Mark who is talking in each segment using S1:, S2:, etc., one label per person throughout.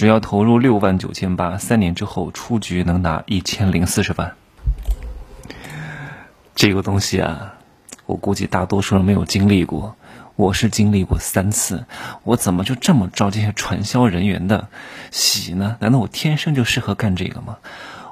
S1: 只要投入六万九千八，三年之后出局能拿一千零四十万。这个东西啊，我估计大多数人没有经历过。我是经历过三次，我怎么就这么招这些传销人员的喜呢？难道我天生就适合干这个吗？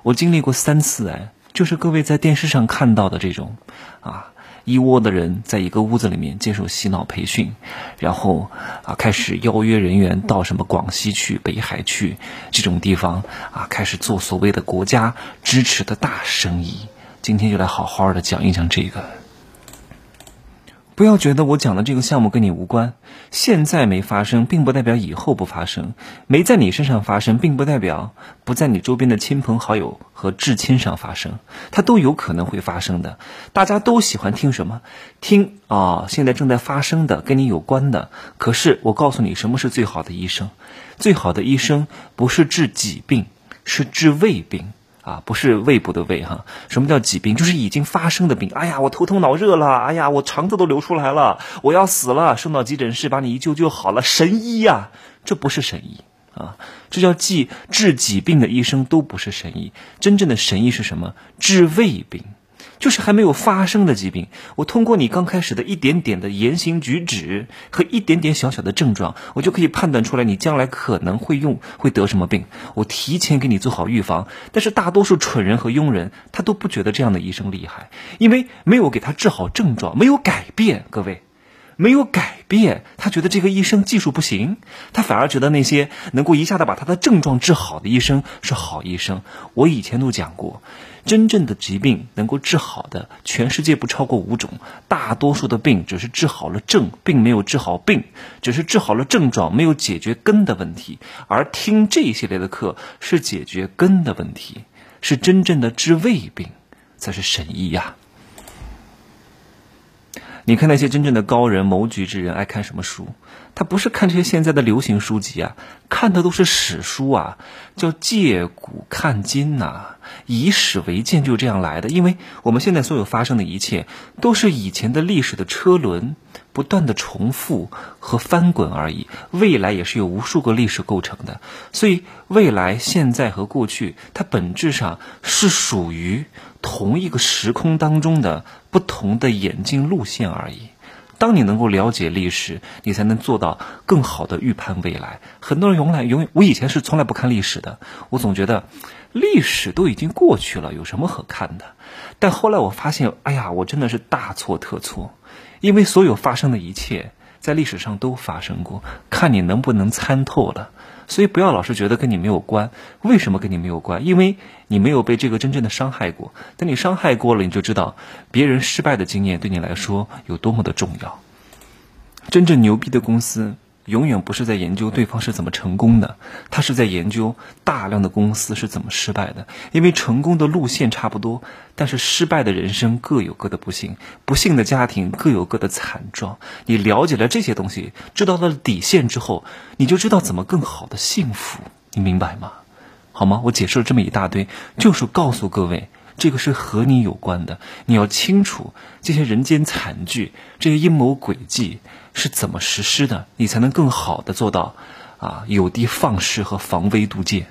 S1: 我经历过三次，哎，就是各位在电视上看到的这种，啊，一窝的人在一个屋子里面接受洗脑培训，然后啊开始邀约人员到什么广西去、北海去这种地方啊，开始做所谓的国家支持的大生意。今天就来好好的讲一讲这个。不要觉得我讲的这个项目跟你无关，现在没发生，并不代表以后不发生；没在你身上发生，并不代表不在你周边的亲朋好友和至亲上发生，它都有可能会发生的。大家都喜欢听什么？听啊，现在正在发生的，跟你有关的。可是我告诉你，什么是最好的医生？最好的医生不是治己病，是治未病。啊，不是胃部的胃哈，什么叫疾病？就是已经发生的病。哎呀，我头疼脑热了，哎呀，我肠子都流出来了，我要死了，送到急诊室把你一救就好了，神医呀，这不是神医啊，这叫治治疾病的医生都不是神医，真正的神医是什么？治胃病。就是还没有发生的疾病，我通过你刚开始的一点点的言行举止和一点点小小的症状，我就可以判断出来你将来可能会用会得什么病。我提前给你做好预防。但是大多数蠢人和庸人，他都不觉得这样的医生厉害，因为没有给他治好症状，没有改变。各位。没有改变，他觉得这个医生技术不行，他反而觉得那些能够一下子把他的症状治好的医生是好医生。我以前都讲过，真正的疾病能够治好的，全世界不超过五种，大多数的病只是治好了症，并没有治好病，只是治好了症状，没有解决根的问题。而听这一系列的课是解决根的问题，是真正的治胃病，才是神医呀。你看那些真正的高人、谋局之人爱看什么书？他不是看这些现在的流行书籍啊，看的都是史书啊，叫借古看今呐，以史为鉴，就这样来的。因为我们现在所有发生的一切，都是以前的历史的车轮不断的重复和翻滚而已。未来也是由无数个历史构成的，所以未来、现在和过去，它本质上是属于。同一个时空当中的不同的演进路线而已。当你能够了解历史，你才能做到更好的预判未来。很多人永来永远，我以前是从来不看历史的，我总觉得历史都已经过去了，有什么可看的？但后来我发现，哎呀，我真的是大错特错，因为所有发生的一切在历史上都发生过，看你能不能参透了。所以不要老是觉得跟你没有关，为什么跟你没有关？因为你没有被这个真正的伤害过。等你伤害过了，你就知道别人失败的经验对你来说有多么的重要。真正牛逼的公司。永远不是在研究对方是怎么成功的，他是在研究大量的公司是怎么失败的。因为成功的路线差不多，但是失败的人生各有各的不幸，不幸的家庭各有各的惨状。你了解了这些东西，知道了底线之后，你就知道怎么更好的幸福。你明白吗？好吗？我解释了这么一大堆，就是告诉各位，这个是和你有关的。你要清楚这些人间惨剧，这些阴谋诡计。是怎么实施的？你才能更好的做到啊有的放矢和防微杜渐。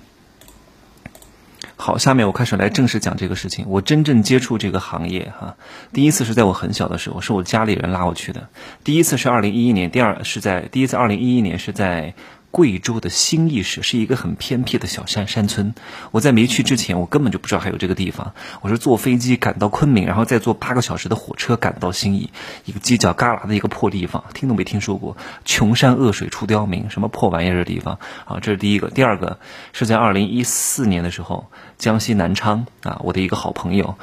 S1: 好，下面我开始来正式讲这个事情。我真正接触这个行业哈，第一次是在我很小的时候，是我家里人拉我去的。第一次是二零一一年，第二是在第一次二零一一年是在。贵州的兴义市是一个很偏僻的小山山村。我在没去之前，我根本就不知道还有这个地方。我是坐飞机赶到昆明，然后再坐八个小时的火车赶到兴义，一个犄角旮旯的一个破地方，听都没听说过。穷山恶水出刁民，什么破玩意儿的地方啊！这是第一个。第二个是在二零一四年的时候，江西南昌啊，我的一个好朋友，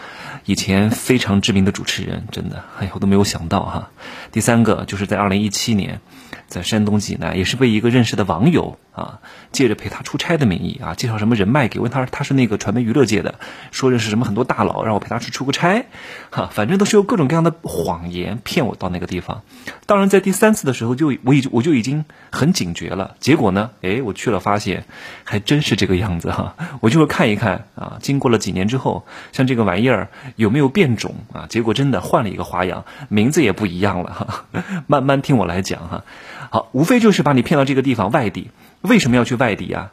S1: 以前非常知名的主持人，真的，哎呀，我都没有想到哈。第三个就是在二零一七年。在山东济南，也是被一个认识的网友啊，借着陪他出差的名义啊，介绍什么人脉给，问他他是那个传媒娱乐界的，说认识什么很多大佬，让我陪他去出个差，哈，反正都是用各种各样的谎言骗我到那个地方。当然，在第三次的时候，就我已我就已经很警觉了。结果呢，哎，我去了，发现还真是这个样子哈。我就会看一看啊，经过了几年之后，像这个玩意儿有没有变种啊？结果真的换了一个花样，名字也不一样了哈。慢慢听我来讲哈。好，无非就是把你骗到这个地方外地，为什么要去外地啊？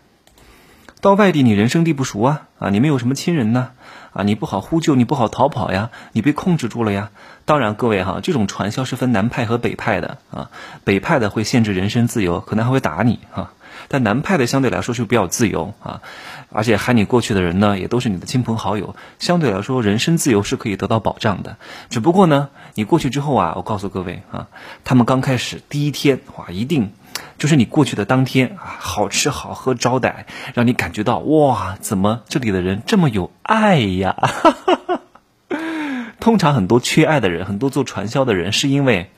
S1: 到外地你人生地不熟啊，啊，你没有什么亲人呢，啊，你不好呼救，你不好逃跑呀，你被控制住了呀。当然，各位哈，这种传销是分南派和北派的啊，北派的会限制人身自由，可能还会打你啊。但南派的相对来说是比较自由啊，而且喊你过去的人呢，也都是你的亲朋好友，相对来说人身自由是可以得到保障的。只不过呢，你过去之后啊，我告诉各位啊，他们刚开始第一天哇，一定。就是你过去的当天啊，好吃好喝招待，让你感觉到哇，怎么这里的人这么有爱呀？通常很多缺爱的人，很多做传销的人，是因为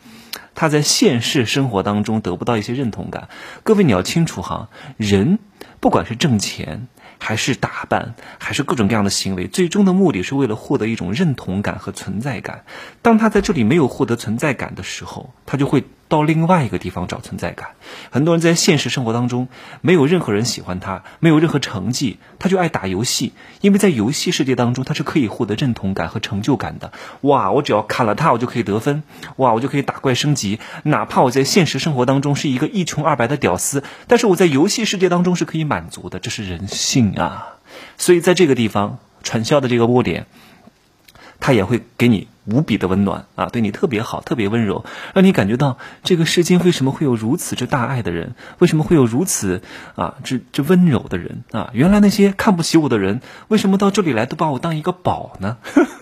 S1: 他在现实生活当中得不到一些认同感。各位你要清楚哈，人不管是挣钱。还是打扮，还是各种各样的行为，最终的目的是为了获得一种认同感和存在感。当他在这里没有获得存在感的时候，他就会到另外一个地方找存在感。很多人在现实生活当中没有任何人喜欢他，没有任何成绩，他就爱打游戏，因为在游戏世界当中他是可以获得认同感和成就感的。哇，我只要砍了他，我就可以得分。哇，我就可以打怪升级。哪怕我在现实生活当中是一个一穷二白的屌丝，但是我在游戏世界当中是可以满足的。这是人性。啊，所以在这个地方传销的这个窝点，他也会给你无比的温暖啊，对你特别好，特别温柔，让你感觉到这个世间为什么会有如此之大爱的人，为什么会有如此啊这这温柔的人啊？原来那些看不起我的人，为什么到这里来都把我当一个宝呢？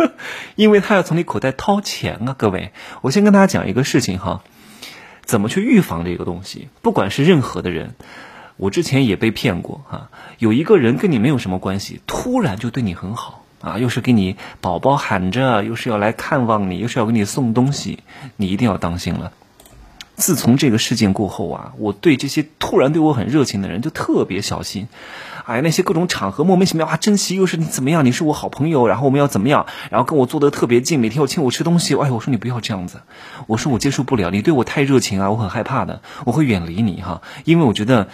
S1: 因为他要从你口袋掏钱啊！各位，我先跟大家讲一个事情哈，怎么去预防这个东西？不管是任何的人。我之前也被骗过啊，有一个人跟你没有什么关系，突然就对你很好啊，又是给你宝宝喊着，又是要来看望你，又是要给你送东西，你一定要当心了。自从这个事件过后啊，我对这些突然对我很热情的人就特别小心。哎，那些各种场合莫名其妙啊，珍惜又是你怎么样？你是我好朋友，然后我们要怎么样？然后跟我坐得特别近，每天要请我吃东西。哎，我说你不要这样子，我说我接受不了，你对我太热情啊，我很害怕的，我会远离你哈，因为我觉得。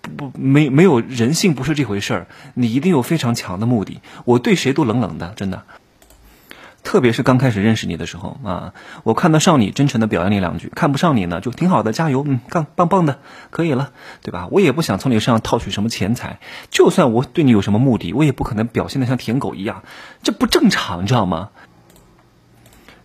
S1: 不，没没有人性不是这回事儿，你一定有非常强的目的。我对谁都冷冷的，真的。特别是刚开始认识你的时候啊，我看得上你，真诚的表扬你两句；看不上你呢，就挺好的，加油，嗯，棒棒棒的，可以了，对吧？我也不想从你身上套取什么钱财，就算我对你有什么目的，我也不可能表现的像舔狗一样，这不正常，你知道吗？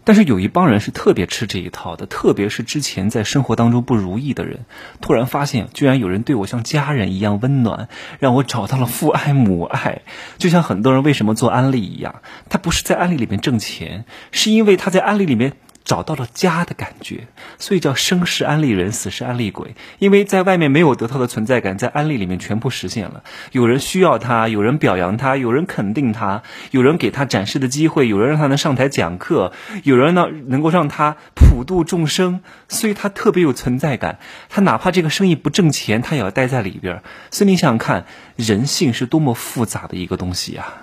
S1: 但是有一帮人是特别吃这一套的，特别是之前在生活当中不如意的人，突然发现居然有人对我像家人一样温暖，让我找到了父爱母爱。就像很多人为什么做安利一样，他不是在安利里面挣钱，是因为他在安利里面。找到了家的感觉，所以叫生是安利人，死是安利鬼。因为在外面没有得到的存在感，在安利里面全部实现了。有人需要他，有人表扬他，有人肯定他，有人给他展示的机会，有人让他能上台讲课，有人呢能够让他普度众生，所以他特别有存在感。他哪怕这个生意不挣钱，他也要待在里边。所以你想想看，人性是多么复杂的一个东西啊！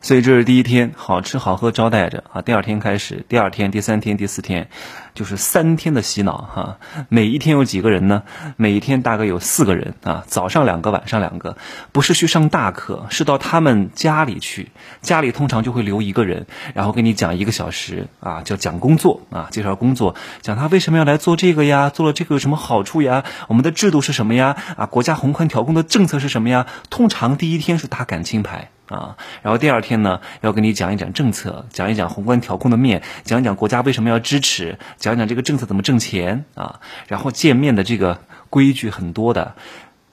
S1: 所以这是第一天，好吃好喝招待着啊。第二天开始，第二天、第三天、第四天，就是三天的洗脑哈。每一天有几个人呢？每一天大概有四个人啊。早上两个，晚上两个，不是去上大课，是到他们家里去。家里通常就会留一个人，然后给你讲一个小时啊，叫讲工作啊，介绍工作，讲他为什么要来做这个呀？做了这个有什么好处呀？我们的制度是什么呀？啊，国家宏观调控的政策是什么呀？通常第一天是打感情牌。啊，然后第二天呢，要跟你讲一讲政策，讲一讲宏观调控的面，讲一讲国家为什么要支持，讲一讲这个政策怎么挣钱啊，然后见面的这个规矩很多的。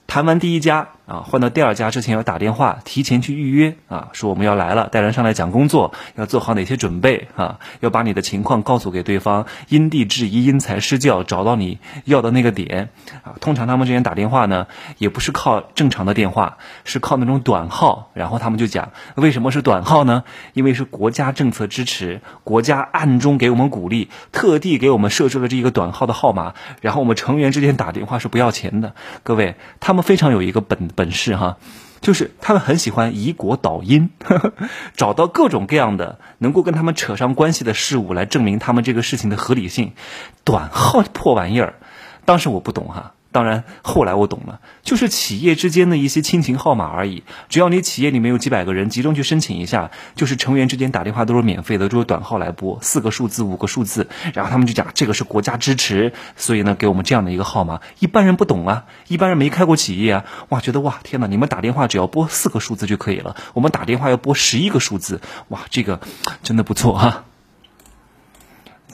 S1: 谈完第一家啊，换到第二家之前要打电话提前去预约啊，说我们要来了，带人上来讲工作，要做好哪些准备啊？要把你的情况告诉给对方，因地制宜，因材施教，找到你要的那个点啊。通常他们之前打电话呢，也不是靠正常的电话，是靠那种短号，然后他们就讲为什么是短号呢？因为是国家政策支持，国家暗中给我们鼓励，特地给我们设置了这一个短号的号码，然后我们成员之间打电话是不要钱的。各位，他。他们非常有一个本本事哈，就是他们很喜欢以果导因，找到各种各样的能够跟他们扯上关系的事物来证明他们这个事情的合理性。短号破玩意儿，当时我不懂哈。当然后来我懂了，就是企业之间的一些亲情号码而已。只要你企业里面有几百个人，集中去申请一下，就是成员之间打电话都是免费的，就是短号来拨，四个数字、五个数字，然后他们就讲这个是国家支持，所以呢给我们这样的一个号码。一般人不懂啊，一般人没开过企业啊，哇，觉得哇天哪，你们打电话只要拨四个数字就可以了，我们打电话要拨十一个数字，哇，这个真的不错哈。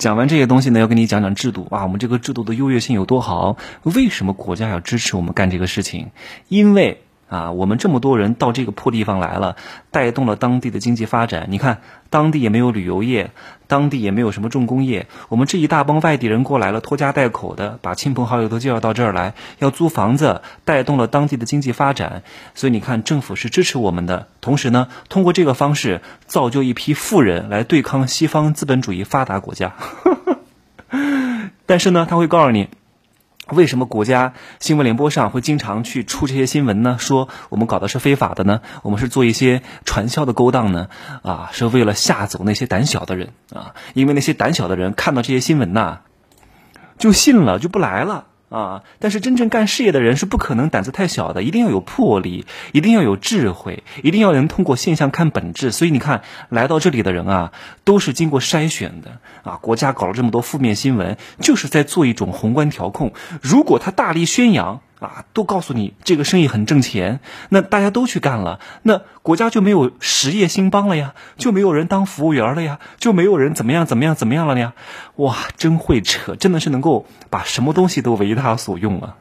S1: 讲完这些东西呢，要跟你讲讲制度啊，我们这个制度的优越性有多好？为什么国家要支持我们干这个事情？因为啊，我们这么多人到这个破地方来了，带动了当地的经济发展。你看，当地也没有旅游业，当地也没有什么重工业。我们这一大帮外地人过来了，拖家带口的，把亲朋好友都介绍到这儿来，要租房子，带动了当地的经济发展。所以你看，政府是支持我们的，同时呢，通过这个方式造就一批富人来对抗西方资本主义发达国家。但是呢，他会告诉你。为什么国家新闻联播上会经常去出这些新闻呢？说我们搞的是非法的呢？我们是做一些传销的勾当呢？啊，是为了吓走那些胆小的人啊！因为那些胆小的人看到这些新闻呐，就信了，就不来了。啊！但是真正干事业的人是不可能胆子太小的，一定要有魄力，一定要有智慧，一定要能通过现象看本质。所以你看，来到这里的人啊，都是经过筛选的啊。国家搞了这么多负面新闻，就是在做一种宏观调控。如果他大力宣扬。啊，都告诉你这个生意很挣钱，那大家都去干了，那国家就没有实业兴邦了呀，就没有人当服务员了呀，就没有人怎么样怎么样怎么样了呀？哇，真会扯，真的是能够把什么东西都为他所用啊！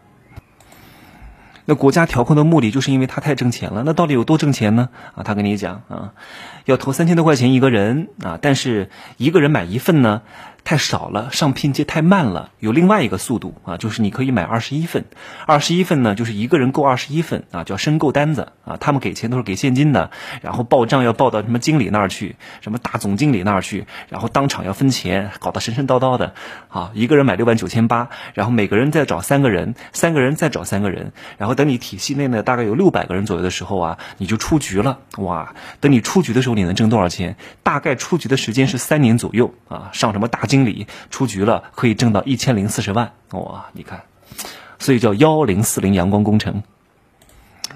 S1: 那国家调控的目的就是因为他太挣钱了，那到底有多挣钱呢？啊，他跟你讲啊，要投三千多块钱一个人啊，但是一个人买一份呢？太少了，上拼接太慢了。有另外一个速度啊，就是你可以买二十一份，二十一份呢，就是一个人购二十一份啊，叫申购单子啊。他们给钱都是给现金的，然后报账要报到什么经理那儿去，什么大总经理那儿去，然后当场要分钱，搞得神神叨叨的啊。一个人买六万九千八，然后每个人再找三个人，三个人再找三个人，然后等你体系内呢大概有六百个人左右的时候啊，你就出局了哇。等你出局的时候，你能挣多少钱？大概出局的时间是三年左右啊。上什么大？经经理出局了，可以挣到一千零四十万哇！你看，所以叫幺零四零阳光工程。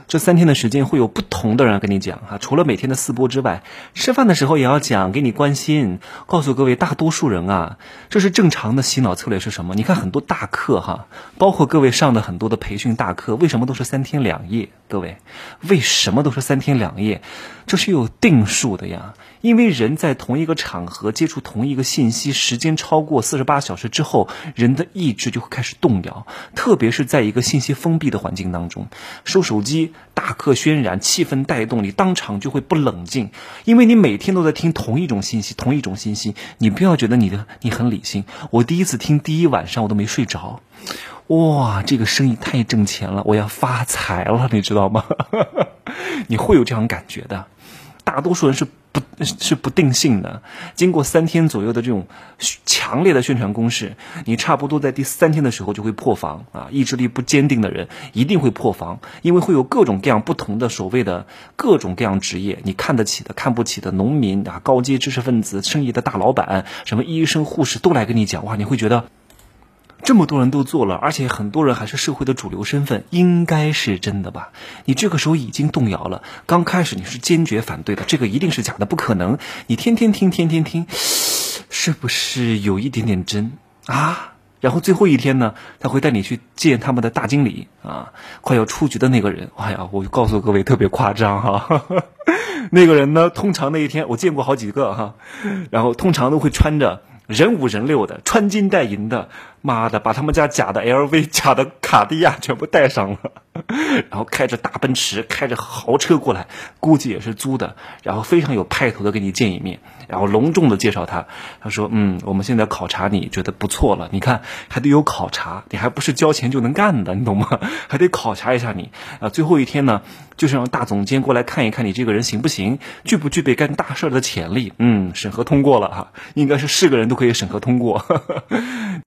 S1: 这三天的时间会有不同的人跟你讲哈，除了每天的四播之外，吃饭的时候也要讲，给你关心，告诉各位大多数人啊，这是正常的洗脑策略是什么？你看很多大课哈，包括各位上的很多的培训大课，为什么都是三天两夜？各位，为什么都是三天两夜？这是有定数的呀。因为人在同一个场合接触同一个信息时间超过四十八小时之后，人的意志就会开始动摇，特别是在一个信息封闭的环境当中，收手机、大课渲染、气氛带动，你当场就会不冷静，因为你每天都在听同一种信息，同一种信息，你不要觉得你的你很理性。我第一次听第一晚上我都没睡着，哇，这个生意太挣钱了，我要发财了，你知道吗？你会有这样感觉的，大多数人是。不是不定性的，经过三天左右的这种强烈的宣传攻势，你差不多在第三天的时候就会破防啊！意志力不坚定的人一定会破防，因为会有各种各样不同的所谓的各种各样职业，你看得起的、看不起的农民啊、高阶知识分子、生意的大老板，什么医生、护士都来跟你讲哇，你会觉得。这么多人都做了，而且很多人还是社会的主流身份，应该是真的吧？你这个时候已经动摇了。刚开始你是坚决反对的，这个一定是假的，不可能。你天天听，天天听，是不是有一点点真啊？然后最后一天呢，他会带你去见他们的大经理啊，快要出局的那个人。哎呀，我就告诉各位，特别夸张哈。那个人呢，通常那一天我见过好几个哈，然后通常都会穿着人五人六的，穿金戴银的。妈的，把他们家假的 LV、假的卡地亚全部带上了，然后开着大奔驰、开着豪车过来，估计也是租的，然后非常有派头的跟你见一面，然后隆重的介绍他。他说：“嗯，我们现在考察你觉得不错了，你看还得有考察，你还不是交钱就能干的，你懂吗？还得考察一下你。啊，最后一天呢，就是让大总监过来看一看你这个人行不行，具不具备干大事的潜力。嗯，审核通过了哈，应该是是个人都可以审核通过。”